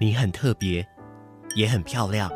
你很特别，也很漂亮。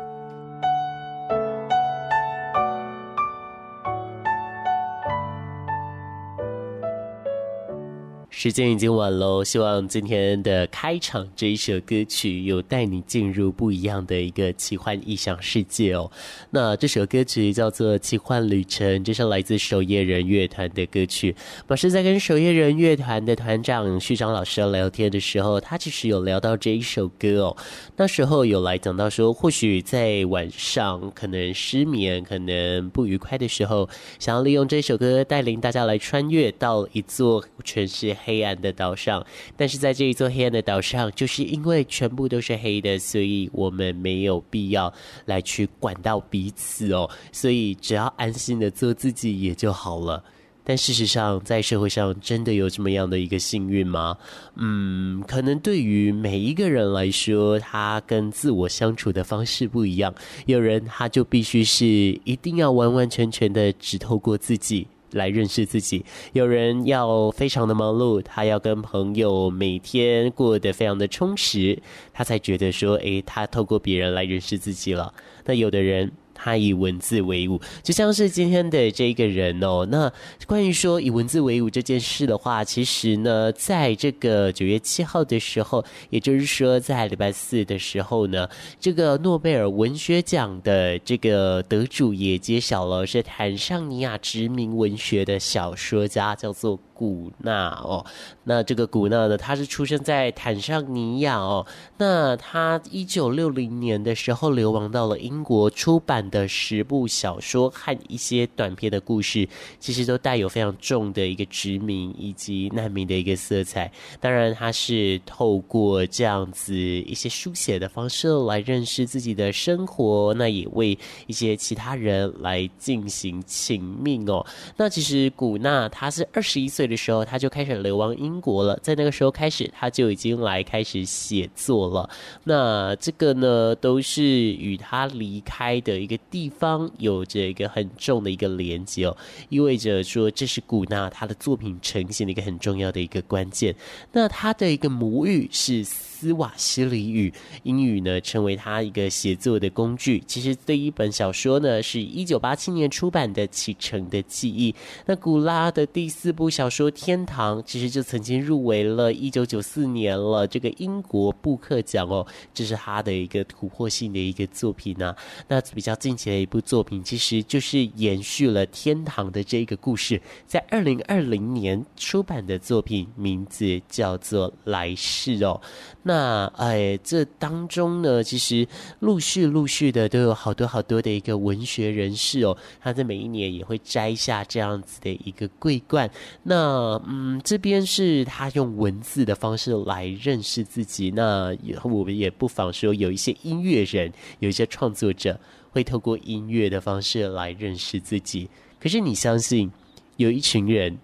时间已经晚喽，希望今天的开场这一首歌曲有带你进入不一样的一个奇幻异想世界哦。那这首歌曲叫做《奇幻旅程》，这是来自守夜人乐团的歌曲。马师在跟守夜人乐团的团长旭章老师聊天的时候，他其实有聊到这一首歌哦。那时候有来讲到说，或许在晚上可能失眠、可能不愉快的时候，想要利用这首歌带领大家来穿越到一座全是黑。黑暗的岛上，但是在这一座黑暗的岛上，就是因为全部都是黑的，所以我们没有必要来去管到彼此哦。所以只要安心的做自己也就好了。但事实上，在社会上真的有这么样的一个幸运吗？嗯，可能对于每一个人来说，他跟自我相处的方式不一样。有人他就必须是一定要完完全全的只透过自己。来认识自己，有人要非常的忙碌，他要跟朋友每天过得非常的充实，他才觉得说，诶，他透过别人来认识自己了。那有的人。他以文字为伍，就像是今天的这个人哦。那关于说以文字为伍这件事的话，其实呢，在这个九月七号的时候，也就是说在礼拜四的时候呢，这个诺贝尔文学奖的这个得主也揭晓了，是坦桑尼亚殖民文学的小说家，叫做。古纳哦，那这个古纳呢，他是出生在坦桑尼亚哦。那他一九六零年的时候流亡到了英国，出版的十部小说和一些短篇的故事，其实都带有非常重的一个殖民以及难民的一个色彩。当然，他是透过这样子一些书写的方式来认识自己的生活，那也为一些其他人来进行请命哦。那其实古纳他是二十一岁的。的时候，他就开始流亡英国了。在那个时候开始，他就已经来开始写作了。那这个呢，都是与他离开的一个地方有着一个很重的一个连接哦，意味着说这是古纳他的作品呈现的一个很重要的一个关键。那他的一个母语是斯瓦希里语，英语呢成为他一个写作的工具。其实第一本小说呢，是一九八七年出版的《启程的记忆》。那古拉的第四部小说。说天堂其实就曾经入围了一九九四年了这个英国布克奖哦，这是他的一个突破性的一个作品呢、那比较近期的一部作品，其实就是延续了天堂的这个故事，在二零二零年出版的作品，名字叫做《来世》哦。那哎，这当中呢，其实陆续陆续的都有好多好多的一个文学人士哦，他在每一年也会摘下这样子的一个桂冠。那嗯，这边是他用文字的方式来认识自己。那以后我们也不妨说，有一些音乐人，有一些创作者会透过音乐的方式来认识自己。可是你相信，有一群人，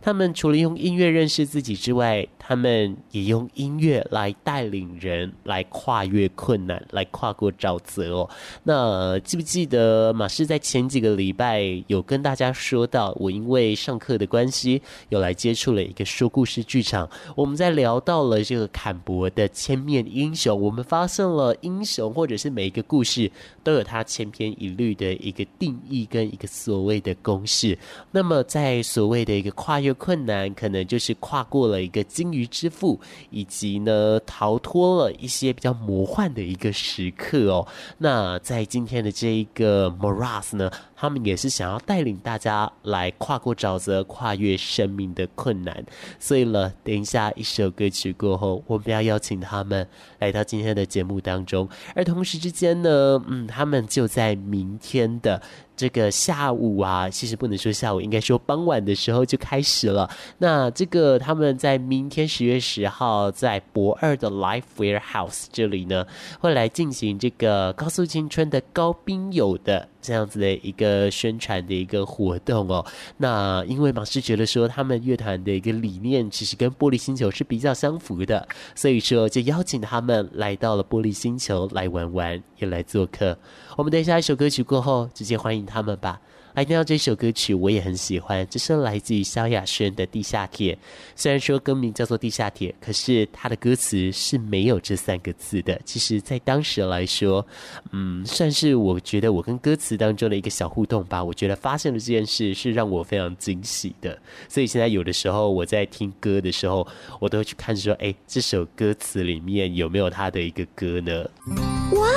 他们除了用音乐认识自己之外，他们也用音乐来带领人来跨越困难，来跨过沼泽哦。那记不记得马氏在前几个礼拜有跟大家说到，我因为上课的关系，有来接触了一个说故事剧场。我们在聊到了这个坎伯的千面英雄，我们发现了英雄或者是每一个故事都有它千篇一律的一个定义跟一个所谓的公式。那么在所谓的一个跨越困难，可能就是跨过了一个经鱼之父，以及呢，逃脱了一些比较魔幻的一个时刻哦。那在今天的这一个 morass 呢，他们也是想要带领大家来跨过沼泽，跨越生命的困难。所以呢，等一下一首歌曲过后，我们要邀请他们来到今天的节目当中。而同时之间呢，嗯，他们就在明天的。这个下午啊，其实不能说下午，应该说傍晚的时候就开始了。那这个他们在明天十月十号在博二的 Life Warehouse 这里呢，会来进行这个高速青春的高冰友的。这样子的一个呃宣传的一个活动哦，那因为马斯觉得说他们乐团的一个理念其实跟玻璃星球是比较相符的，所以说就邀请他们来到了玻璃星球来玩玩，也来做客。我们等一下一首歌曲过后，直接欢迎他们吧。来听到这首歌曲，我也很喜欢，这是来自于萧亚轩的《地下铁》。虽然说歌名叫做《地下铁》，可是它的歌词是没有这三个字的。其实，在当时来说，嗯，算是我觉得我跟歌词当中的一个小互动吧。我觉得发现了这件事是让我非常惊喜的。所以现在有的时候我在听歌的时候，我都会去看说，哎，这首歌词里面有没有他的一个歌呢？哇，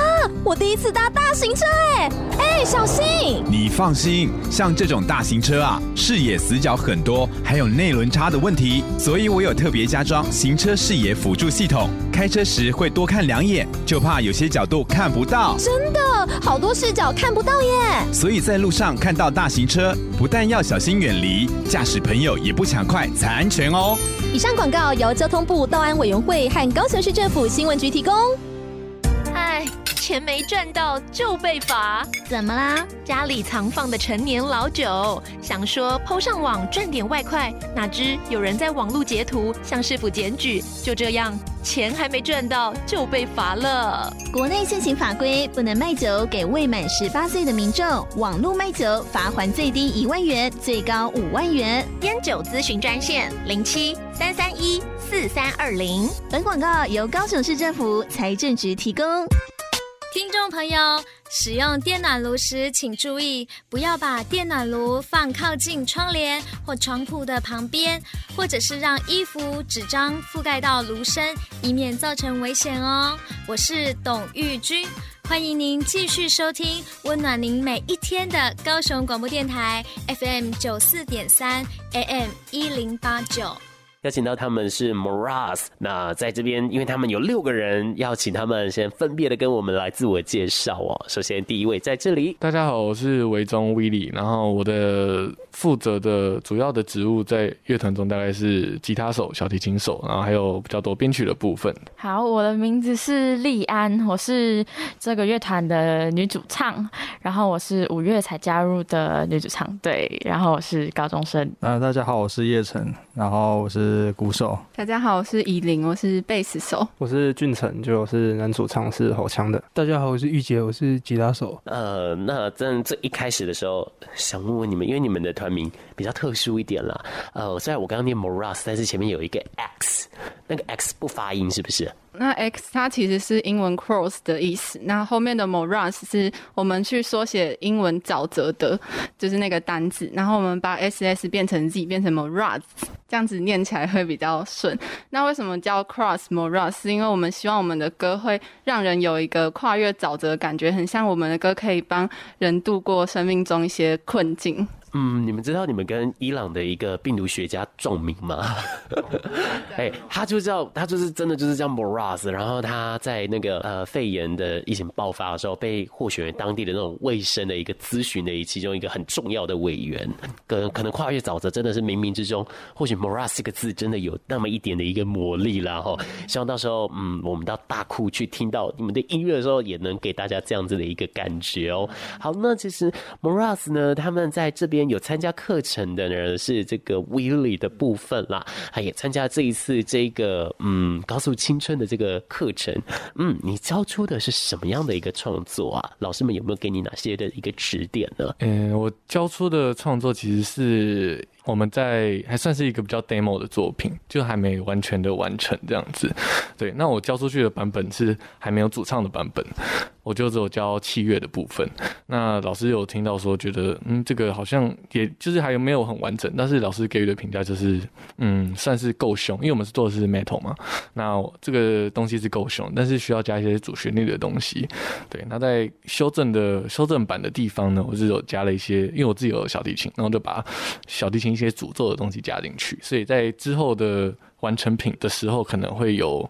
我第一次搭大型车，哎哎，小心！你放心。像这种大型车啊，视野死角很多，还有内轮差的问题，所以我有特别加装行车视野辅助系统，开车时会多看两眼，就怕有些角度看不到。真的，好多视角看不到耶！所以在路上看到大型车，不但要小心远离，驾驶朋友也不抢快才安全哦。以上广告由交通部道安委员会和高雄市政府新闻局提供。嗨。钱没赚到就被罚，怎么啦？家里藏放的陈年老酒，想说 PO 上网赚点外快，哪知有人在网络截图向市府检举，就这样钱还没赚到就被罚了。国内现行法规不能卖酒给未满十八岁的民众，网络卖酒罚锾最低一万元，最高五万元。烟酒咨询专线零七三三一四三二零。本广告由高雄市政府财政局提供。听众朋友，使用电暖炉时，请注意不要把电暖炉放靠近窗帘或床铺的旁边，或者是让衣服、纸张覆盖到炉身，以免造成危险哦。我是董玉君，欢迎您继续收听温暖您每一天的高雄广播电台 FM 九四点三 AM 一零八九。邀请到他们是 Moras 那在这边，因为他们有六个人，要请他们先分别的跟我们来自我介绍哦。首先第一位在这里，大家好，我是维中 Willie，然后我的负责的主要的职务在乐团中大概是吉他手、小提琴手，然后还有比较多编曲的部分。好，我的名字是丽安，我是这个乐团的女主唱，然后我是五月才加入的女主唱，对，然后我是高中生。啊，大家好，我是叶晨，然后我是。是鼓手。大家好，我是依林，我是贝斯手。我是俊成，就是男主唱，是吼腔的。大家好，我是玉洁，我是吉他手。呃，那在这一开始的时候，想问问你们，因为你们的团名比较特殊一点啦。呃，虽然我刚刚念 Moras，但是前面有一个 X，那个 X 不发音，是不是？那 X 它其实是英文 cross 的意思，那后面的 morass 是我们去缩写英文沼泽的，就是那个单字，然后我们把 SS 变成 Z，变成 morass，这样子念起来会比较顺。那为什么叫 Cross morass？是因为我们希望我们的歌会让人有一个跨越沼泽的感觉，很像我们的歌可以帮人度过生命中一些困境。嗯，你们知道你们跟伊朗的一个病毒学家撞名吗？哎、欸，他就叫他就是真的就是叫 Moraz，然后他在那个呃肺炎的疫情爆发的时候，被获选为当地的那种卫生的一个咨询的其中一个很重要的委员。可可能跨越沼泽真的是冥冥之中，或许 Moraz 这个字真的有那么一点的一个魔力啦。哈。希望到时候嗯，我们到大库去听到你们的音乐的时候，也能给大家这样子的一个感觉哦。好，那其实 Moraz 呢，他们在这边。有参加课程的人是这个 Willie 的部分啦，他也参加这一次这个嗯高速青春的这个课程。嗯，你教出的是什么样的一个创作啊？老师们有没有给你哪些的一个指点呢？嗯，我教出的创作其实是。我们在还算是一个比较 demo 的作品，就还没完全的完成这样子。对，那我交出去的版本是还没有主唱的版本，我就只有交器乐的部分。那老师有听到说，觉得嗯，这个好像也就是还有没有很完整，但是老师给予的评价就是嗯，算是够凶，因为我们是做的是 metal 嘛，那这个东西是够凶，但是需要加一些主旋律的东西。对，那在修正的修正版的地方呢，我是有加了一些，因为我自己有小提琴，然后就把小提琴一些诅咒的东西加进去，所以在之后的完成品的时候，可能会有，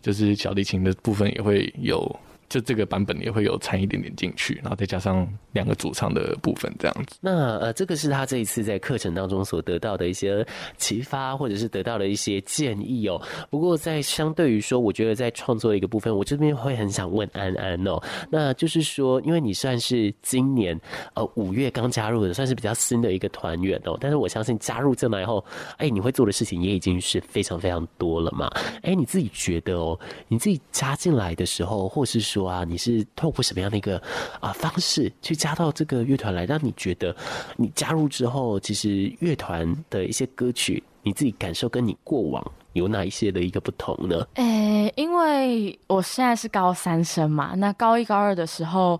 就是小提琴的部分也会有。就这个版本也会有掺一点点进去，然后再加上两个主唱的部分这样子。那呃，这个是他这一次在课程当中所得到的一些启发，或者是得到的一些建议哦。不过在相对于说，我觉得在创作一个部分，我这边会很想问安安哦。那就是说，因为你算是今年呃五月刚加入的，算是比较新的一个团员哦。但是我相信加入进来后，哎，你会做的事情也已经是非常非常多了嘛。哎，你自己觉得哦，你自己加进来的时候，或是说说啊，你是透过什么样的一个啊方式去加到这个乐团来？让你觉得你加入之后，其实乐团的一些歌曲，你自己感受跟你过往有哪一些的一个不同呢？诶、因为我现在是高三生嘛，那高一高二的时候，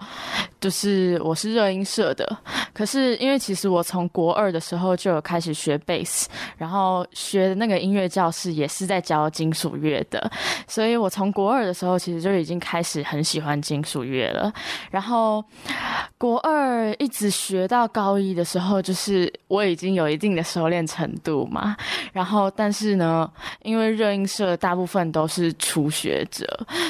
就是我是热音社的。可是因为其实我从国二的时候就有开始学贝斯，然后学的那个音乐教室也是在教金属乐的，所以我从国二的时候其实就已经开始很喜欢金属乐了。然后国二一直学到高一的时候，就是我已经有一定的熟练程度嘛。然后但是呢，因为热映社大部分都是初学者，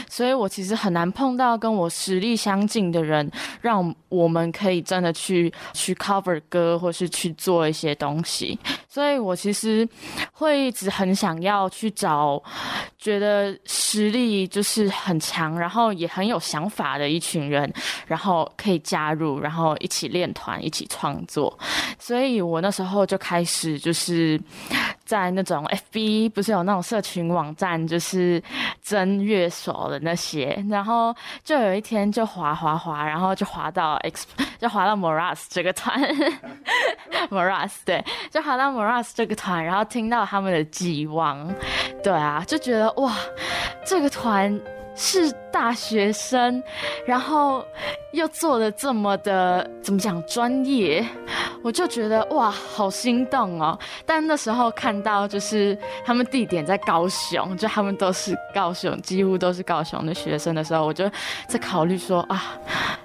所以我其实很难碰到跟我实力相近的人，让我们可以真的去去 cover 歌，或是去做一些东西。所以我其实会一直很想要去找觉得实力就是很强，然后也很有想法的一群人，然后可以加入，然后一起练团，一起创作。所以我那时候就开始就是。在那种 FB 不是有那种社群网站，就是征乐手的那些，然后就有一天就滑滑滑，然后就滑到 X，就滑到 Moras 这个团，Moras 对，就滑到 Moras 这个团，然后听到他们的寄望，对啊，就觉得哇，这个团。是大学生，然后又做的这么的怎么讲专业，我就觉得哇，好心动哦！但那时候看到就是他们地点在高雄，就他们都是高雄，几乎都是高雄的学生的时候，我就在考虑说啊，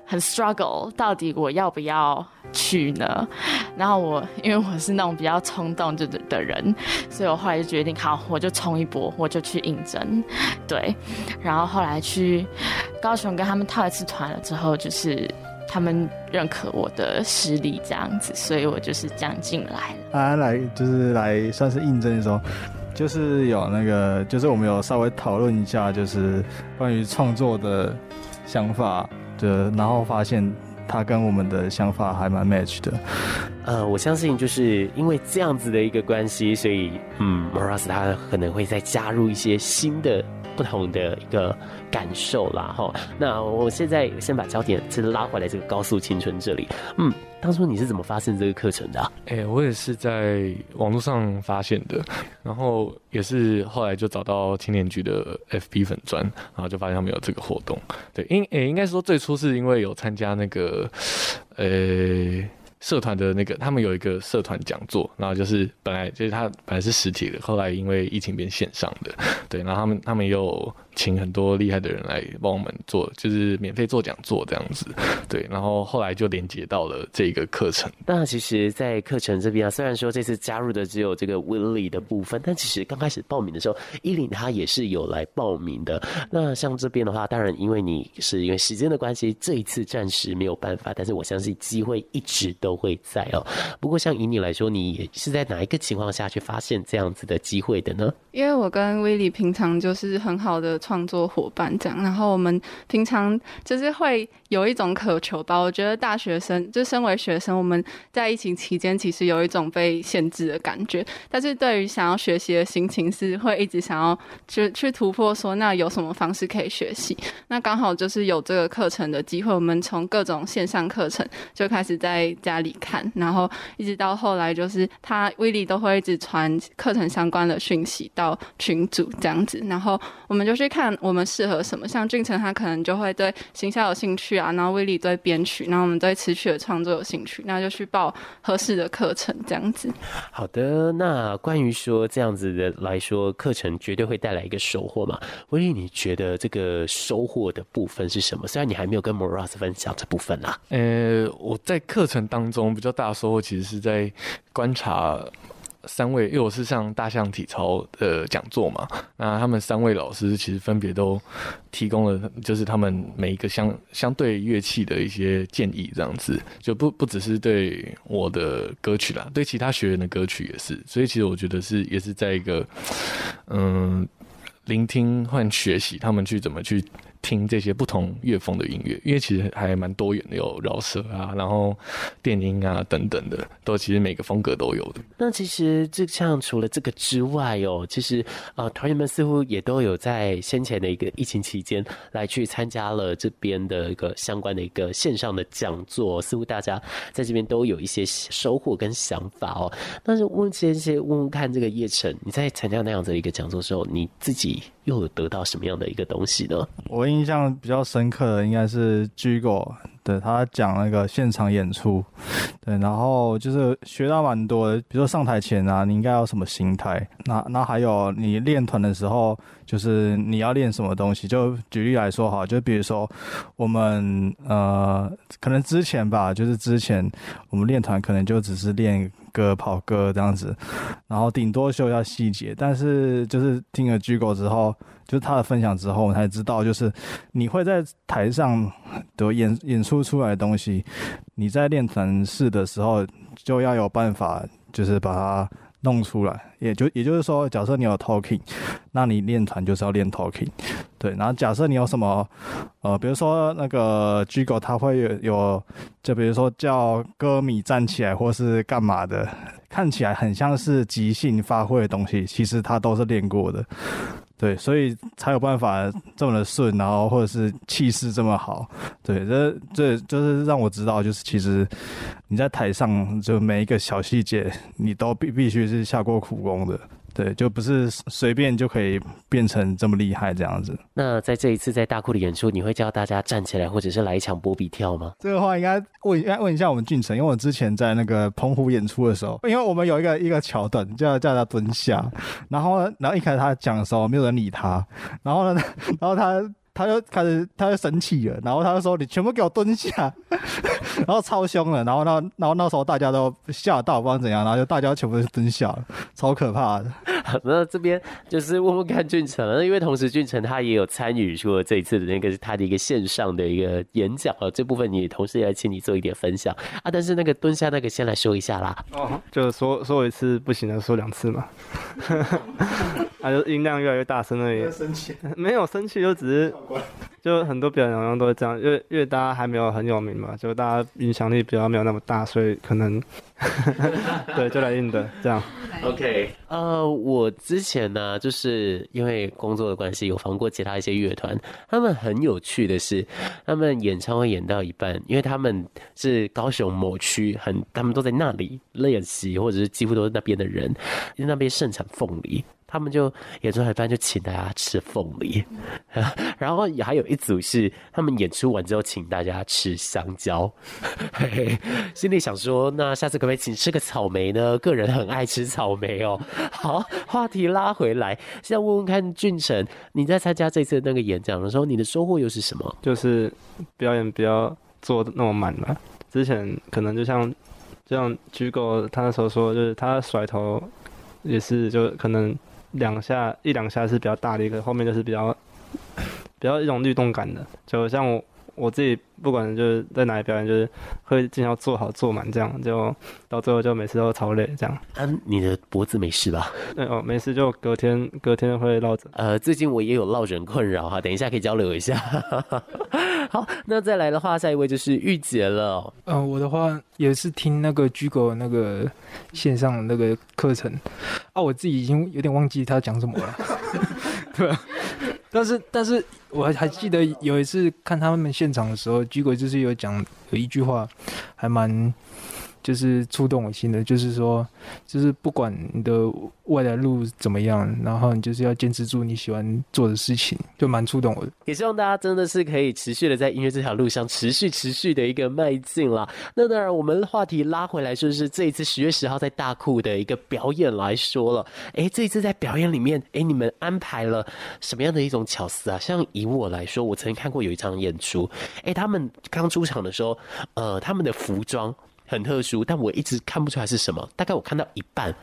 很 struggle，到底我要不要去呢？然后我因为我是那种比较冲动的的人，所以我后来就决定，好，我就冲一波，我就去应征，对，然后后来去高雄跟他们套一次团了之后，就是他们认可我的实力这样子，所以我就是这样进来了。啊，来就是来算是应征的时候，就是有那个，就是我们有稍微讨论一下，就是关于创作的想法的，然后发现。他跟我们的想法还蛮 match 的，呃，我相信就是因为这样子的一个关系，所以嗯，Moras 他可能会再加入一些新的、不同的一个感受啦，哈。那我现在先把焦点再拉回来，这个高速青春这里，嗯。当初你是怎么发现这个课程的？哎、我也是在网络上发现的，然后也是后来就找到青年局的 FB 粉专，然后就发现他们有这个活动。对，应哎、应该说最初是因为有参加那个，呃、社团的那个，他们有一个社团讲座，然后就是本来就是他本来是实体的，后来因为疫情变线上的，对，然后他们他们又请很多厉害的人来帮我们做，就是免费做讲座这样子，对，然后后来就连接到了这个课程。那其实，在课程这边啊，虽然说这次加入的只有这个 Willie 的部分，但其实刚开始报名的时候，依琳他也是有来报名的。那像这边的话，当然因为你是因为时间的关系，这一次暂时没有办法，但是我相信机会一直都会在哦。不过像以你来说，你是在哪一个情况下去发现这样子的机会的呢？因为我跟威利平常就是很好的创作伙伴，这样，然后我们平常就是会有一种渴求吧。我觉得大学生就身为学生，我们在疫情期间其实有一种被限制的感觉，但是对于想要学习的心情是会一直想要去去突破，说那有什么方式可以学习？那刚好就是有这个课程的机会，我们从各种线上课程就开始在家里看，然后一直到后来就是他威利都会一直传课程相关的讯息到。到群组这样子，然后我们就去看我们适合什么。像俊成他可能就会对行销有兴趣啊，然后威力对编曲，然后我们对词曲的创作有兴趣，那就去报合适的课程这样子。好的，那关于说这样子的来说，课程绝对会带来一个收获嘛？威力，你觉得这个收获的部分是什么？虽然你还没有跟 Moras 分享这部分啦。呃，我在课程当中比较大的收获，其实是在观察。三位，因为我是上大象体操的讲座嘛，那他们三位老师其实分别都提供了，就是他们每一个相相对乐器的一些建议，这样子就不不只是对我的歌曲啦，对其他学员的歌曲也是，所以其实我觉得是也是在一个嗯，聆听换学习他们去怎么去。听这些不同乐风的音乐，因为其实还蛮多元的，有饶舌啊，然后电音啊等等的，都其实每个风格都有的。那其实就像除了这个之外哦，其实啊，团员们似乎也都有在先前的一个疫情期间来去参加了这边的一个相关的一个线上的讲座，似乎大家在这边都有一些收获跟想法哦。但是问先先问问看，这个叶晨，你在参加那样子的一个讲座的时候，你自己又有得到什么样的一个东西呢？我。印象比较深刻的应该是 Gigo，对，他讲那个现场演出，对，然后就是学到蛮多的，比如说上台前啊，你应该有什么心态，那那还有你练团的时候，就是你要练什么东西，就举例来说哈，就比如说我们呃，可能之前吧，就是之前我们练团可能就只是练歌、跑歌这样子，然后顶多修一下细节，但是就是听了 Gigo 之后。就是他的分享之后，我才知道，就是你会在台上的演演出出来的东西，你在练团式的时候就要有办法，就是把它弄出来。也就也就是说，假设你有 talking，那你练团就是要练 talking，对。然后假设你有什么，呃，比如说那个 Gigo 他会有有，就比如说叫歌迷站起来或是干嘛的，看起来很像是即兴发挥的东西，其实他都是练过的。对，所以才有办法这么的顺，然后或者是气势这么好。对，这这就是让我知道，就是其实你在台上就每一个小细节，你都必必须是下过苦功的。对，就不是随便就可以变成这么厉害这样子。那在这一次在大库的演出，你会叫大家站起来，或者是来一场波比跳吗？这个话应该问，应该问一下我们俊成，因为我之前在那个澎湖演出的时候，因为我们有一个一个桥段，叫叫他蹲下，然后然后一开始他讲的时候，没有人理他，然后呢，然后他。他就开始，他就生气了，然后他就说：“你全部给我蹲下！” 然后超凶了，然后那然后那时候大家都吓到，不知道怎样，然后就大家全部都蹲下了，超可怕的。那这边就是问问看俊成，因为同时俊成他也有参与说这一次的那个他的一个线上的一个演讲啊，这部分你同时也来请你做一点分享啊。但是那个蹲下那个先来说一下啦。哦，就说说一次不行的，说两次嘛。他、啊、就音量越来越大声而已。生气？没有生气，就只是，就很多表演好像都是这样，因为因为大家还没有很有名嘛，就大家影响力比较没有那么大，所以可能，对，就来硬的这样。OK，呃，我之前呢，就是因为工作的关系，有访过其他一些乐团，他们很有趣的是，他们演唱会演到一半，因为他们是高雄某区，很他们都在那里练习，或者是几乎都是那边的人，因为那边盛产凤梨。他们就演出一半就请大家吃凤梨，然后也还有一组是他们演出完之后请大家吃香蕉，心里想说，那下次可不可以请吃个草莓呢？个人很爱吃草莓哦。好，话题拉回来，现在问问看俊成，你在参加这次那个演讲的时候，你的收获又是什么？就是表演不要做的那么满了。之前可能就像就像 Gigo 他那时候说，就是他甩头也是就可能。两下一两下是比较大的一个，后面就是比较比较一种律动感的，就像我我自己不管就是在哪里表演，就是会尽量做好做满，这样就到最后就每次都超累这样。啊，你的脖子没事吧？对哦，没事，就隔天隔天会落枕。呃，最近我也有落枕困扰哈，等一下可以交流一下。好，那再来的话，下一位就是玉洁了。嗯、呃，我的话也是听那个 Gigo 那个线上那个课程啊，我自己已经有点忘记他讲什么了。对啊，但是但是我还还记得有一次看他们现场的时候，G 鬼就是有讲有一句话，还蛮。就是触动我心的，就是说，就是不管你的未来路怎么样，然后你就是要坚持住你喜欢做的事情，就蛮触动我的。也希望大家真的是可以持续的在音乐这条路上持续持续的一个迈进啦。那当然，我们话题拉回来，就是这一次十月十号在大库的一个表演来说了。哎，这一次在表演里面，哎，你们安排了什么样的一种巧思啊？像以我来说，我曾经看过有一场演出，哎，他们刚出场的时候，呃，他们的服装。很特殊，但我一直看不出来是什么。大概我看到一半，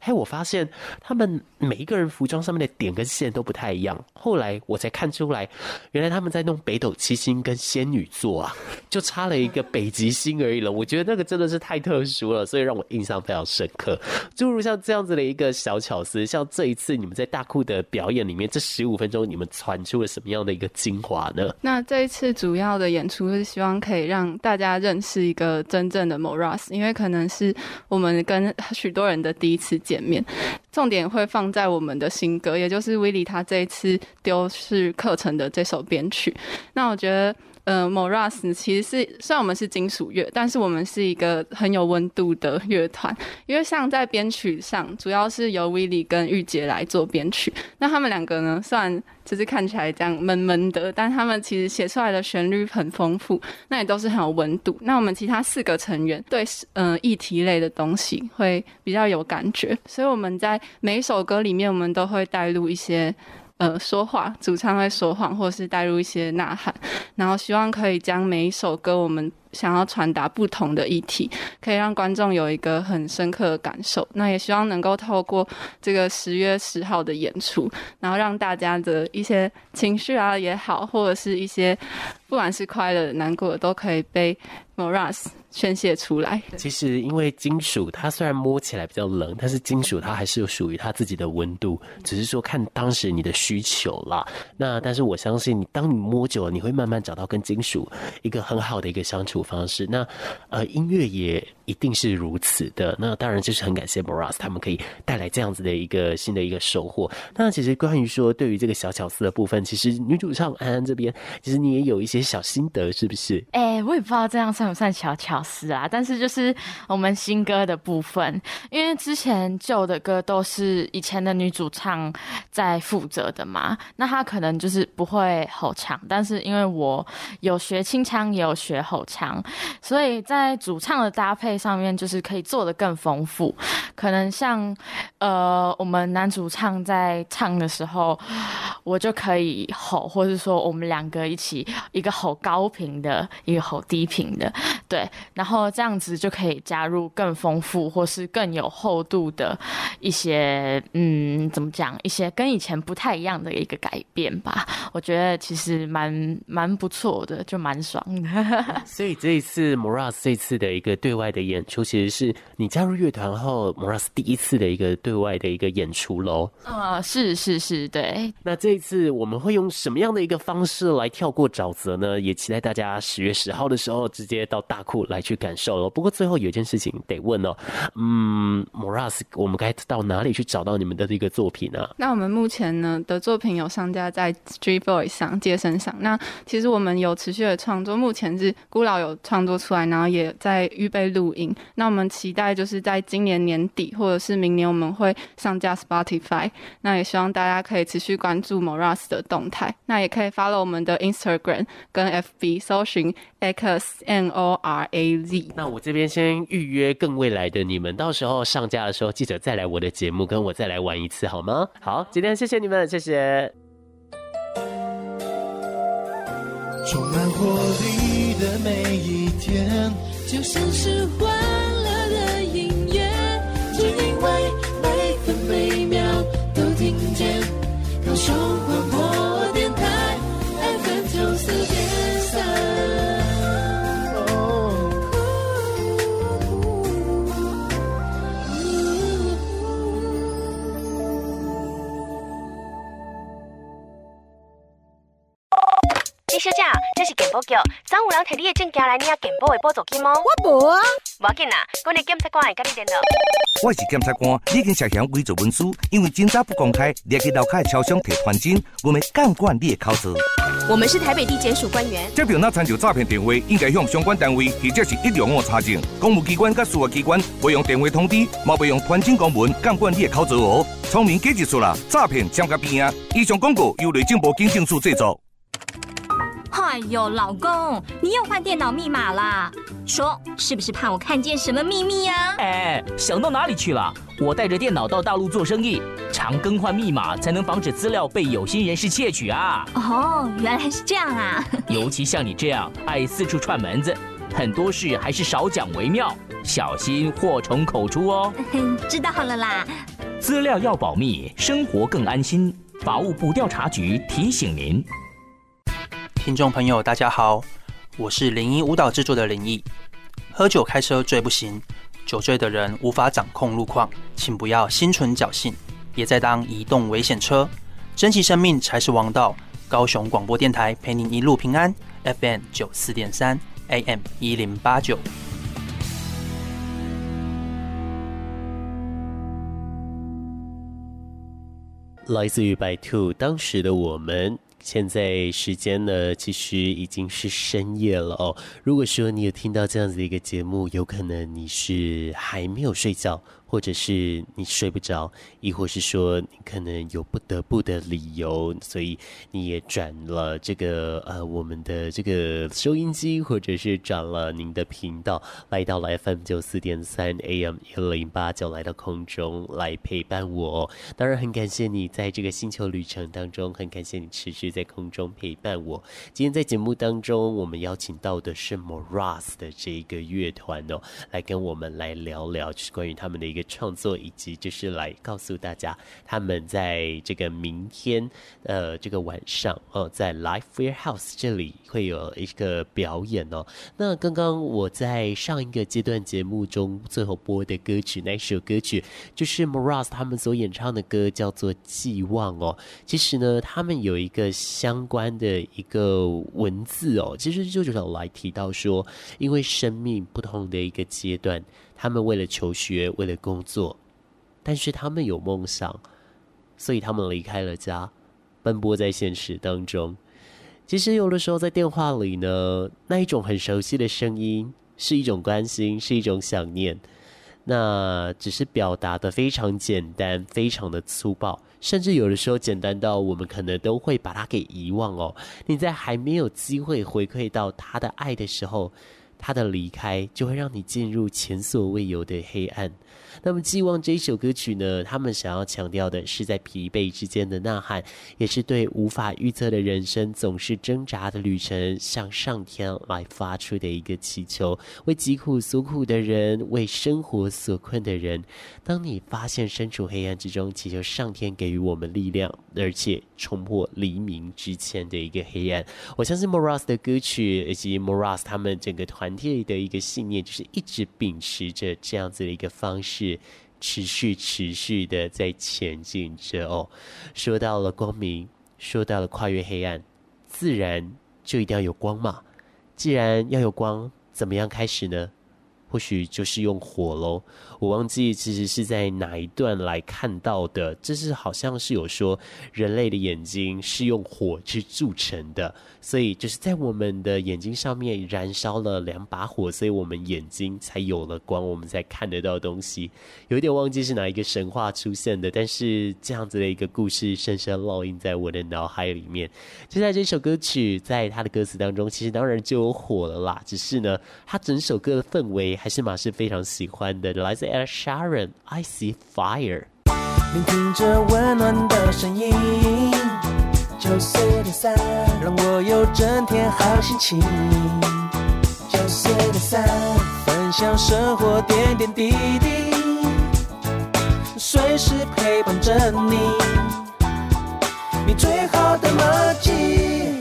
嘿，我发现他们每一个人服装上面的点跟线都不太一样。后来我才看出来，原来他们在弄北斗七星跟仙女座啊，就差了一个北极星而已了。我觉得那个真的是太特殊了，所以让我印象非常深刻。诸如像这样子的一个小巧思，像这一次你们在大库的表演里面，这十五分钟你们传出了什么样的一个精华呢？那这一次主要的演出是希望可以让大家认识一个真正的 Rus，因为可能是我们跟许多人的第一次见面，重点会放在我们的新歌，也就是 Willy 他这一次丢失课程的这首编曲。那我觉得。呃，MORAS 其实是虽然我们是金属乐，但是我们是一个很有温度的乐团。因为像在编曲上，主要是由 Willy 跟玉洁来做编曲。那他们两个呢，虽然就是看起来这样闷闷的，但他们其实写出来的旋律很丰富，那也都是很有温度。那我们其他四个成员对嗯、呃、议题类的东西会比较有感觉，所以我们在每一首歌里面，我们都会带入一些。呃，说话，主唱会说谎，或是带入一些呐喊，然后希望可以将每一首歌我们想要传达不同的议题，可以让观众有一个很深刻的感受。那也希望能够透过这个十月十号的演出，然后让大家的一些情绪啊也好，或者是一些不管是快乐、难过的，都可以被 MORAS 宣泄出来。其实，因为金属它虽然摸起来比较冷，但是金属它还是有属于它自己的温度，只是说看当时你的需求啦。那但是我相信，你当你摸久了，你会慢慢找到跟金属一个很好的一个相处方式。那呃，音乐也一定是如此的。那当然就是很感谢 MORAS 他们可以带来这样子的一个新的一个收获。那其实关于说对于这个小巧思的部分，其实女主唱安安这边，其实你也有一些小心得，是不是？哎、欸，我也不知道这样算不算小巧思啊。但是就是我们新歌的部分，因为之前旧的歌都是以前的女主唱在负责的嘛，那她可能就是不会吼唱，但是因为我有学清腔，也有学吼腔，所以在主唱的搭配上面就是可以做得更丰富。可能像呃，我们男主唱在唱的时候，我就可以吼，或是说我们两个一起一个吼高频的，一个吼低频的，对，然后这样子就可以加入更丰富或是更有厚度的一些，嗯，怎么讲，一些跟以前不太一样的一个改变吧。我觉得其实蛮蛮不错的，就蛮爽的。所以这一次 MORAS 这次的一个对外的演出，其实是你加入乐团后 MORAS 第一次的一个对外的一个演出喽。啊，是是是，对。那这一次我们会用什么样的一个方式来跳过沼泽呢？也期待大家十月十号的时候直接到大库来去感受喽。不过最后有一件事情得问哦，嗯，MORAS，我们该到哪里去找到你们的这个作品呢？那我们目前呢的作品有上架在 boys 上、街声上。那其实我们有持续的创作，目前是孤老有创作出来，然后也在预备录音。那我们期待就是在今年年底或者是明年我们会上架 Spotify。那也希望大家可以持续关注 MORAS 的动态，那也可以 follow 我们的 Instagram 跟 FB，搜寻 X N O R A Z。那我这边先预约更未来的你们，到时候上架的时候记得再来我的节目，跟我再来玩一次好吗？好，今天谢谢你们，谢谢。充满活力的每一天，就像是欢保局，昨有人摕你的证件来领健保的补助金哦？我无啊。无要紧啦，阮的检察官会甲你联络。我是检察官，已经涉嫌伪造文书，因为侦查不公开，你去楼下超商摕传真，我们监管你的口子。我们是台北地检署官员。接到那参照诈骗电话，应该向相关单位或者是一两五查证。公务机关甲司法机关会用电话通知，嘛会用传真公文监管你的口子哦。聪明记住啦，诈骗将甲边啊！以上广告由内政部警政署制作。哎呦，老公，你又换电脑密码啦？说是不是怕我看见什么秘密呀？哎，想到哪里去了？我带着电脑到大陆做生意，常更换密码才能防止资料被有心人士窃取啊。哦，原来是这样啊。尤其像你这样爱四处串门子，很多事还是少讲为妙，小心祸从口出哦。知道了啦。资料要保密，生活更安心。法务部调查局提醒您。听众朋友，大家好，我是林一舞蹈制作的林毅。喝酒开车醉不行，酒醉的人无法掌控路况，请不要心存侥幸，别再当移动危险车，珍惜生命才是王道。高雄广播电台陪您一路平安，FM 九四点三，AM 一零八九。来自于白兔，当时的我们。现在时间呢，其实已经是深夜了哦。如果说你有听到这样子的一个节目，有可能你是还没有睡觉。或者是你睡不着，亦或是说你可能有不得不的理由，所以你也转了这个呃我们的这个收音机，或者是转了您的频道，来到了 FM 九四点三 AM 一零八九，来到空中来陪伴我。当然很感谢你在这个星球旅程当中，很感谢你持续在空中陪伴我。今天在节目当中，我们邀请到的是 Moras 的这个乐团哦，来跟我们来聊聊，就是关于他们的一个。创作以及就是来告诉大家，他们在这个明天，呃，这个晚上哦，在 Live Warehouse 这里会有一个表演哦。那刚刚我在上一个阶段节目中最后播的歌曲，那首歌曲就是 Moraz 他们所演唱的歌，叫做《寄望》哦。其实呢，他们有一个相关的一个文字哦，其实就是来提到说，因为生命不同的一个阶段。他们为了求学，为了工作，但是他们有梦想，所以他们离开了家，奔波在现实当中。其实有的时候在电话里呢，那一种很熟悉的声音，是一种关心，是一种想念。那只是表达得非常简单，非常的粗暴，甚至有的时候简单到我们可能都会把它给遗忘哦。你在还没有机会回馈到他的爱的时候。他的离开就会让你进入前所未有的黑暗。那么，寄望这一首歌曲呢，他们想要强调的是在疲惫之间的呐喊，也是对无法预测的人生总是挣扎的旅程，向上天来发出的一个祈求。为疾苦所苦的人，为生活所困的人，当你发现身处黑暗之中，祈求上天给予我们力量，而且冲破黎明之前的一个黑暗。我相信 Moras 的歌曲以及 Moras 他们整个。团体的一个信念，就是一直秉持着这样子的一个方式，是持续持续的在前进着哦。说到了光明，说到了跨越黑暗，自然就一定要有光嘛。既然要有光，怎么样开始呢？或许就是用火喽。我忘记其实是在哪一段来看到的，这是好像是有说人类的眼睛是用火去铸成的。所以就是在我们的眼睛上面燃烧了两把火，所以我们眼睛才有了光，我们才看得到东西。有点忘记是哪一个神话出现的，但是这样子的一个故事深深烙印在我的脑海里面。就在这首歌曲，在它的歌词当中，其实当然就有火了啦。只是呢，它整首歌的氛围还是马是非常喜欢的。来自 Ed Sheeran，I See Fire。聆听着温暖的声音。九四点三，让我有整天好心情。九四点三，分享生活点点滴滴，随时陪伴着你，你最好的默契。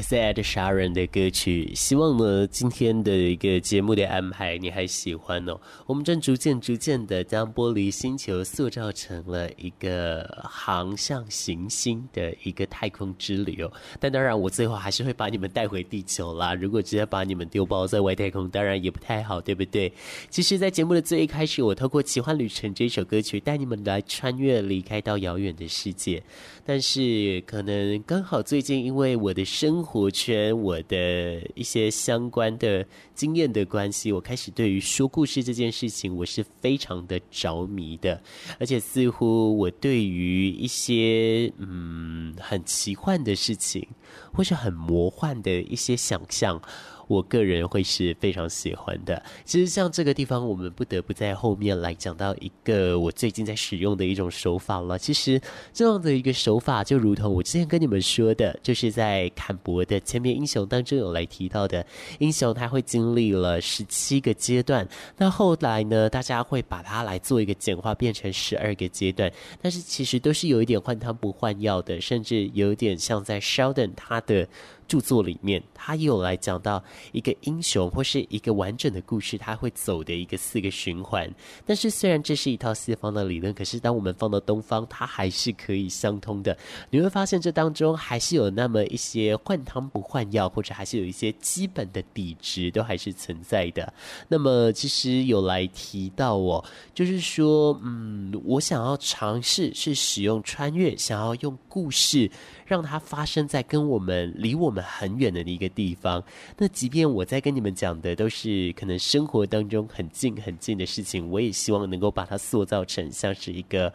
来自 Ed Sheeran 的歌曲，希望呢今天的一个节目的安排你还喜欢哦。我们正逐渐逐渐的将玻璃星球塑造成了一个航向行星的一个太空之旅哦。但当然，我最后还是会把你们带回地球啦。如果直接把你们丢包在外太空，当然也不太好，对不对？其实，在节目的最一开始，我透过《奇幻旅程》这首歌曲带你们来穿越，离开到遥远的世界。但是，可能刚好最近因为我的生生活圈，我的一些相关的经验的关系，我开始对于说故事这件事情，我是非常的着迷的，而且似乎我对于一些嗯很奇幻的事情，或是很魔幻的一些想象。我个人会是非常喜欢的。其实像这个地方，我们不得不在后面来讲到一个我最近在使用的一种手法了。其实这样的一个手法，就如同我之前跟你们说的，就是在坎博的千面英雄当中有来提到的，英雄他会经历了十七个阶段，那后来呢，大家会把它来做一个简化，变成十二个阶段。但是其实都是有一点换汤不换药的，甚至有点像在 Sheldon 他的。著作里面，他也有来讲到一个英雄或是一个完整的故事，他会走的一个四个循环。但是虽然这是一套西方的理论，可是当我们放到东方，它还是可以相通的。你会发现这当中还是有那么一些换汤不换药，或者还是有一些基本的底值都还是存在的。那么其实有来提到哦，就是说，嗯，我想要尝试是使用穿越，想要用故事。让它发生在跟我们离我们很远的一个地方。那即便我在跟你们讲的都是可能生活当中很近很近的事情，我也希望能够把它塑造成像是一个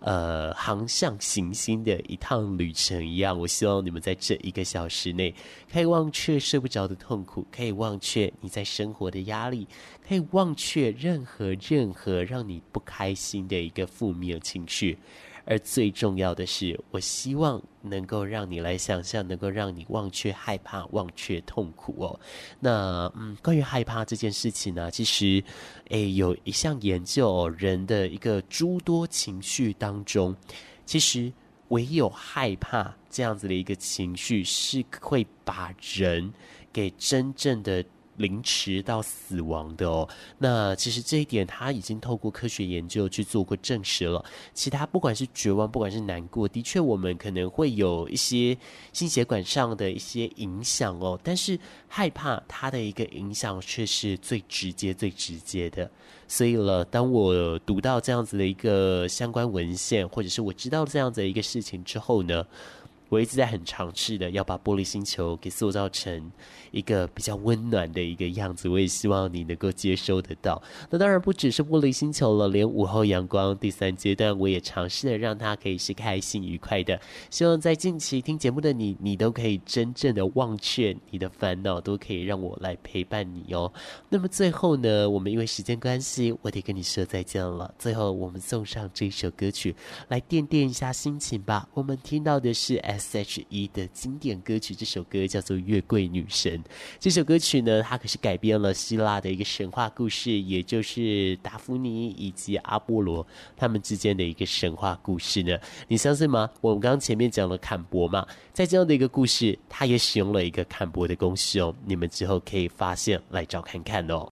呃航向行星的一趟旅程一样。我希望你们在这一个小时内可以忘却睡不着的痛苦，可以忘却你在生活的压力，可以忘却任何任何让你不开心的一个负面情绪。而最重要的是，我希望能够让你来想象，能够让你忘却害怕，忘却痛苦哦。那嗯，关于害怕这件事情呢，其实诶有一项研究哦，人的一个诸多情绪当中，其实唯有害怕这样子的一个情绪，是会把人给真正的。凌迟到死亡的哦，那其实这一点他已经透过科学研究去做过证实了。其他不管是绝望，不管是难过，的确我们可能会有一些心血管上的一些影响哦。但是害怕它的一个影响却是最直接、最直接的。所以了，当我读到这样子的一个相关文献，或者是我知道这样子的一个事情之后呢，我一直在很尝试的要把玻璃星球给塑造成一个比较温暖的一个样子，我也希望你能够接收得到。那当然不只是玻璃星球了，连午后阳光第三阶段，我也尝试的让它可以是开心愉快的。希望在近期听节目的你，你都可以 真正的忘却你的烦恼，都可以让我来陪伴你哦。那么最后呢，我们因为时间关系，我得跟你说再见了。最后，我们送上这首歌曲来垫垫一下心情吧。我们听到的是。S.H.E 的经典歌曲，这首歌叫做《月桂女神》。这首歌曲呢，它可是改编了希腊的一个神话故事，也就是达芙妮以及阿波罗他们之间的一个神话故事呢。你相信吗？我们刚刚前面讲了坎博嘛，在这样的一个故事，它也使用了一个坎博的公式哦。你们之后可以发现来找看看哦。